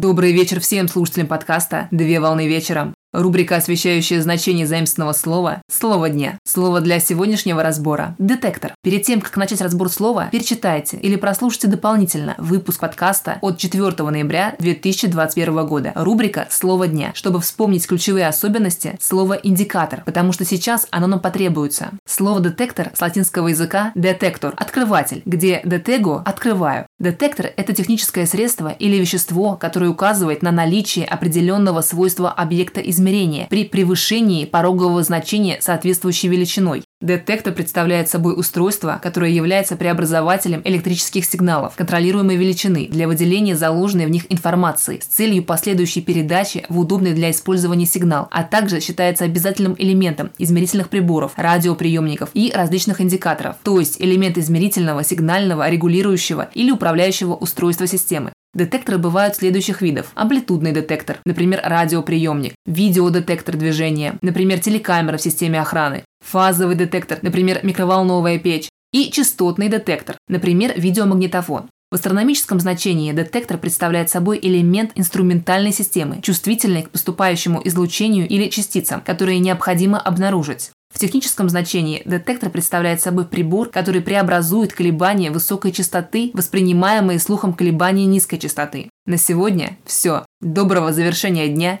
Добрый вечер всем слушателям подкаста «Две волны вечером». Рубрика, освещающая значение заимственного слова «Слово дня». Слово для сегодняшнего разбора – детектор. Перед тем, как начать разбор слова, перечитайте или прослушайте дополнительно выпуск подкаста от 4 ноября 2021 года. Рубрика «Слово дня», чтобы вспомнить ключевые особенности слова «индикатор», потому что сейчас оно нам потребуется. Слово «детектор» с латинского языка «детектор» – «открыватель», где «детего» – «открываю». Детектор – это техническое средство или вещество, которое указывает на наличие определенного свойства объекта измерения измерения при превышении порогового значения соответствующей величиной. Детектор представляет собой устройство, которое является преобразователем электрических сигналов контролируемой величины для выделения заложенной в них информации с целью последующей передачи в удобный для использования сигнал, а также считается обязательным элементом измерительных приборов, радиоприемников и различных индикаторов, то есть элемент измерительного, сигнального, регулирующего или управляющего устройства системы. Детекторы бывают следующих видов. Амплитудный детектор, например, радиоприемник, видеодетектор движения, например, телекамера в системе охраны, фазовый детектор, например, микроволновая печь, и частотный детектор, например, видеомагнитофон. В астрономическом значении детектор представляет собой элемент инструментальной системы, чувствительный к поступающему излучению или частицам, которые необходимо обнаружить. В техническом значении детектор представляет собой прибор, который преобразует колебания высокой частоты, воспринимаемые слухом колебания низкой частоты. На сегодня все. Доброго завершения дня.